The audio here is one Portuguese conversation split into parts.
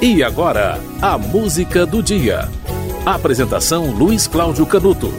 E agora, a música do dia. Apresentação Luiz Cláudio Canuto.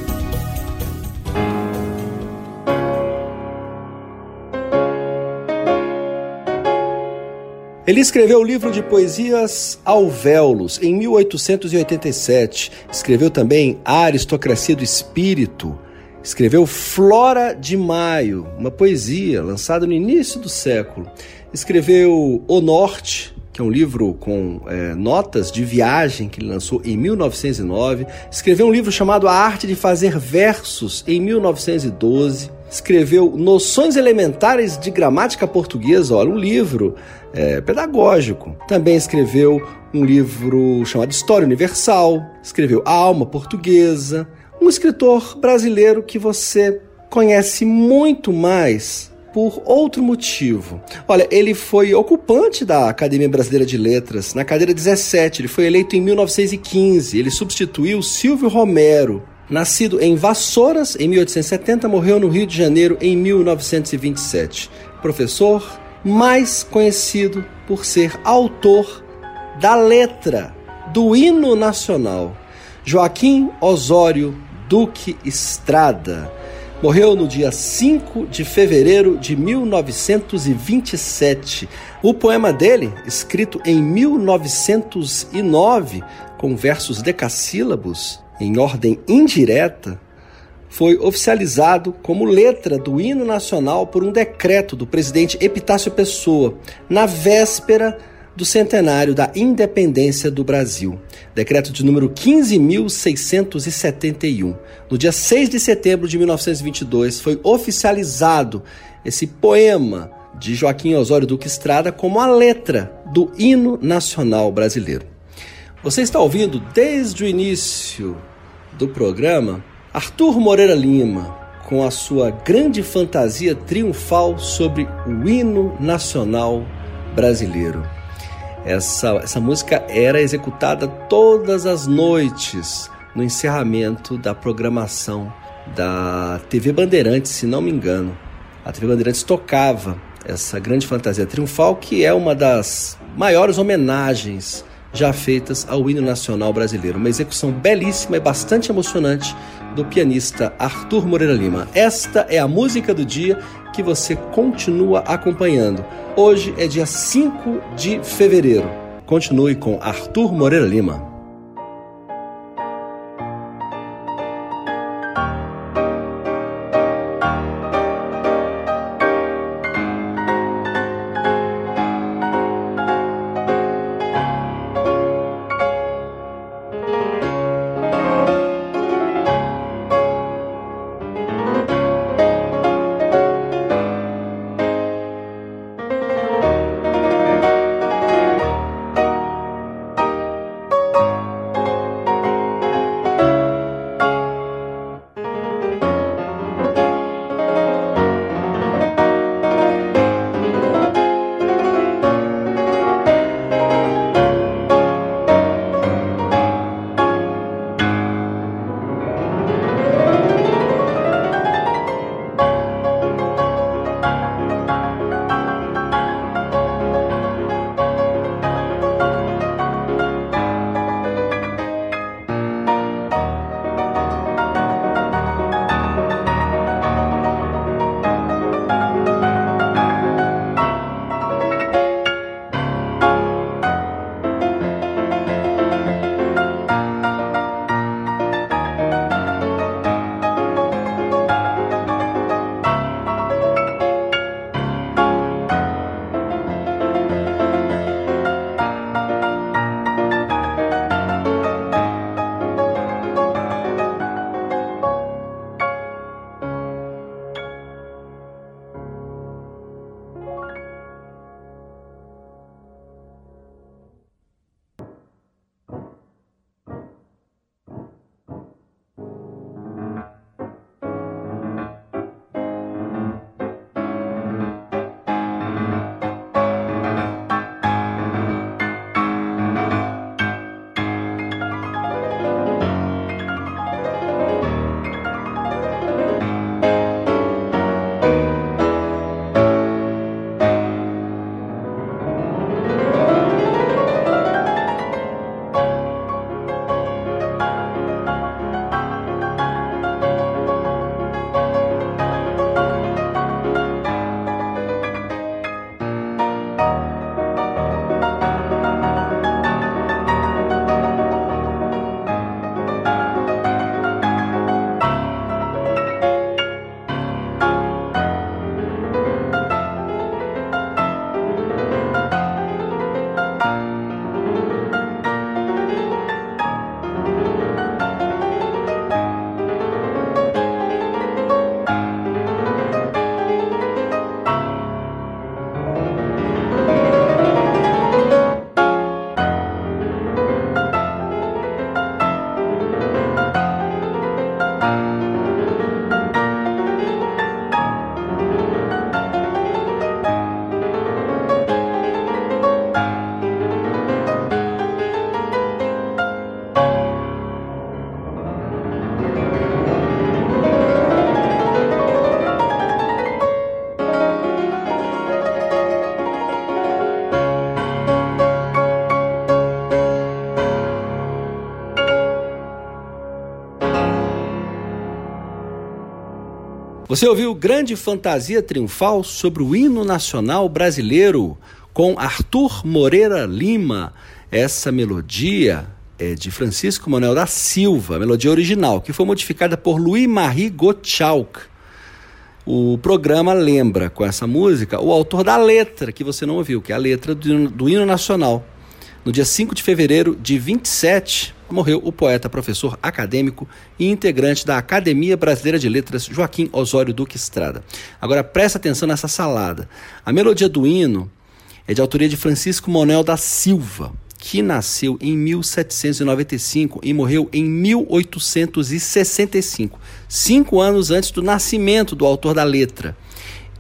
Ele escreveu o livro de poesias Alvéolos em 1887. Escreveu também A Aristocracia do Espírito. Escreveu Flora de Maio, uma poesia lançada no início do século. Escreveu O Norte, que é um livro com é, notas de viagem que ele lançou em 1909. Escreveu um livro chamado A Arte de Fazer Versos em 1912. Escreveu Noções Elementares de Gramática Portuguesa, olha, um livro é, pedagógico. Também escreveu um livro chamado História Universal. Escreveu A Alma Portuguesa. Um escritor brasileiro que você conhece muito mais por outro motivo. Olha, ele foi ocupante da Academia Brasileira de Letras na cadeira 17. Ele foi eleito em 1915. Ele substituiu Silvio Romero. Nascido em Vassouras em 1870, morreu no Rio de Janeiro em 1927. Professor, mais conhecido por ser autor da letra do hino nacional. Joaquim Osório Duque Estrada Morreu no dia 5 de fevereiro de 1927. O poema dele, escrito em 1909, com versos decassílabos, em ordem indireta, foi oficializado como letra do hino nacional por um decreto do presidente Epitácio Pessoa, na véspera do centenário da independência do Brasil, decreto de número 15.671. No dia 6 de setembro de 1922, foi oficializado esse poema de Joaquim Osório Duque Estrada como a letra do hino nacional brasileiro. Você está ouvindo desde o início do programa Arthur Moreira Lima com a sua grande fantasia triunfal sobre o hino nacional brasileiro. Essa, essa música era executada todas as noites no encerramento da programação da TV Bandeirantes, se não me engano. A TV Bandeirantes tocava essa grande fantasia triunfal, que é uma das maiores homenagens já feitas ao hino nacional brasileiro. Uma execução belíssima e bastante emocionante do pianista Arthur Moreira Lima. Esta é a música do dia que você continua acompanhando. Hoje é dia 5 de fevereiro. Continue com Arthur Moreira Lima. Você ouviu Grande Fantasia Triunfal sobre o hino nacional brasileiro com Arthur Moreira Lima. Essa melodia é de Francisco Manuel da Silva, melodia original, que foi modificada por Louis-Marie Gottschalk. O programa lembra com essa música o autor da letra que você não ouviu, que é a letra do, do hino nacional. No dia 5 de fevereiro de 27, morreu o poeta, professor acadêmico e integrante da Academia Brasileira de Letras, Joaquim Osório Duque Estrada. Agora presta atenção nessa salada. A melodia do hino é de autoria de Francisco Monel da Silva, que nasceu em 1795 e morreu em 1865, cinco anos antes do nascimento do autor da letra.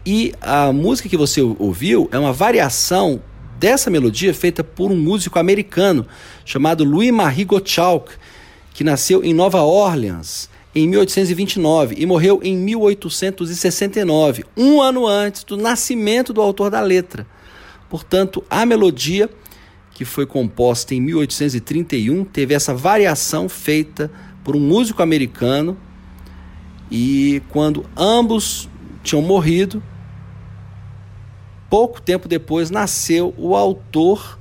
E a música que você ouviu é uma variação dessa melodia feita por um músico americano chamado Louis-Marie Gottschalk, que nasceu em Nova Orleans em 1829 e morreu em 1869, um ano antes do nascimento do autor da letra. Portanto, a melodia, que foi composta em 1831, teve essa variação feita por um músico americano e quando ambos tinham morrido, pouco tempo depois nasceu o autor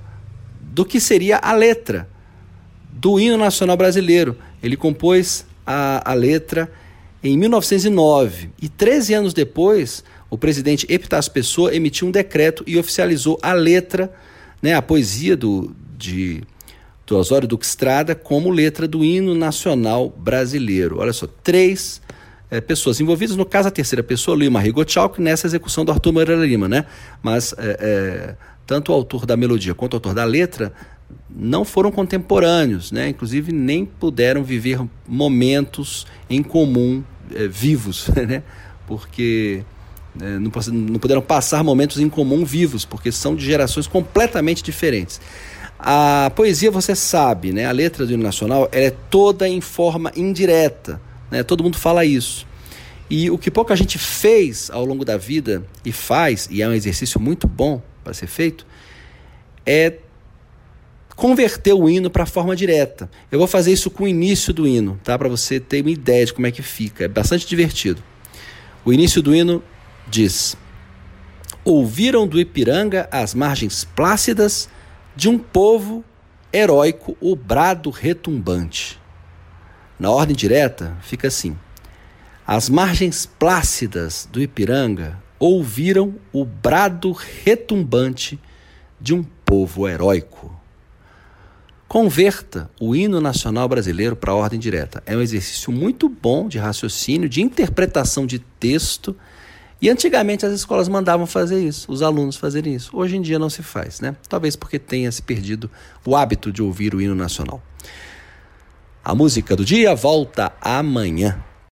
do que seria a letra do hino nacional brasileiro. Ele compôs a, a letra em 1909 e 13 anos depois o presidente Epitácio Pessoa emitiu um decreto e oficializou a letra, né, a poesia do, de, do Osório Duque Estrada como letra do hino nacional brasileiro. Olha só, três é, pessoas envolvidas. No caso, a terceira pessoa, Lima Rigotchalk, nessa execução do Arthur Moreira Lima, né? Mas é, tanto o autor da melodia quanto o autor da letra não foram contemporâneos, né? Inclusive nem puderam viver momentos em comum vivos, né? Porque não puderam passar momentos em comum vivos, porque são de gerações completamente diferentes. A poesia, você sabe, né? A letra do hino nacional é toda em forma indireta. Né? Todo mundo fala isso. E o que pouca gente fez ao longo da vida e faz, e é um exercício muito bom para ser feito, é converter o hino para a forma direta. Eu vou fazer isso com o início do hino, tá? Para você ter uma ideia de como é que fica. É bastante divertido. O início do hino diz: Ouviram do Ipiranga as margens plácidas de um povo heróico o brado retumbante. Na ordem direta, fica assim: As margens plácidas do Ipiranga ouviram o brado retumbante de um povo heróico. Converta o hino nacional brasileiro para a ordem direta. É um exercício muito bom de raciocínio, de interpretação de texto. E antigamente as escolas mandavam fazer isso, os alunos fazerem isso. Hoje em dia não se faz, né? Talvez porque tenha se perdido o hábito de ouvir o hino nacional. A música do dia volta amanhã.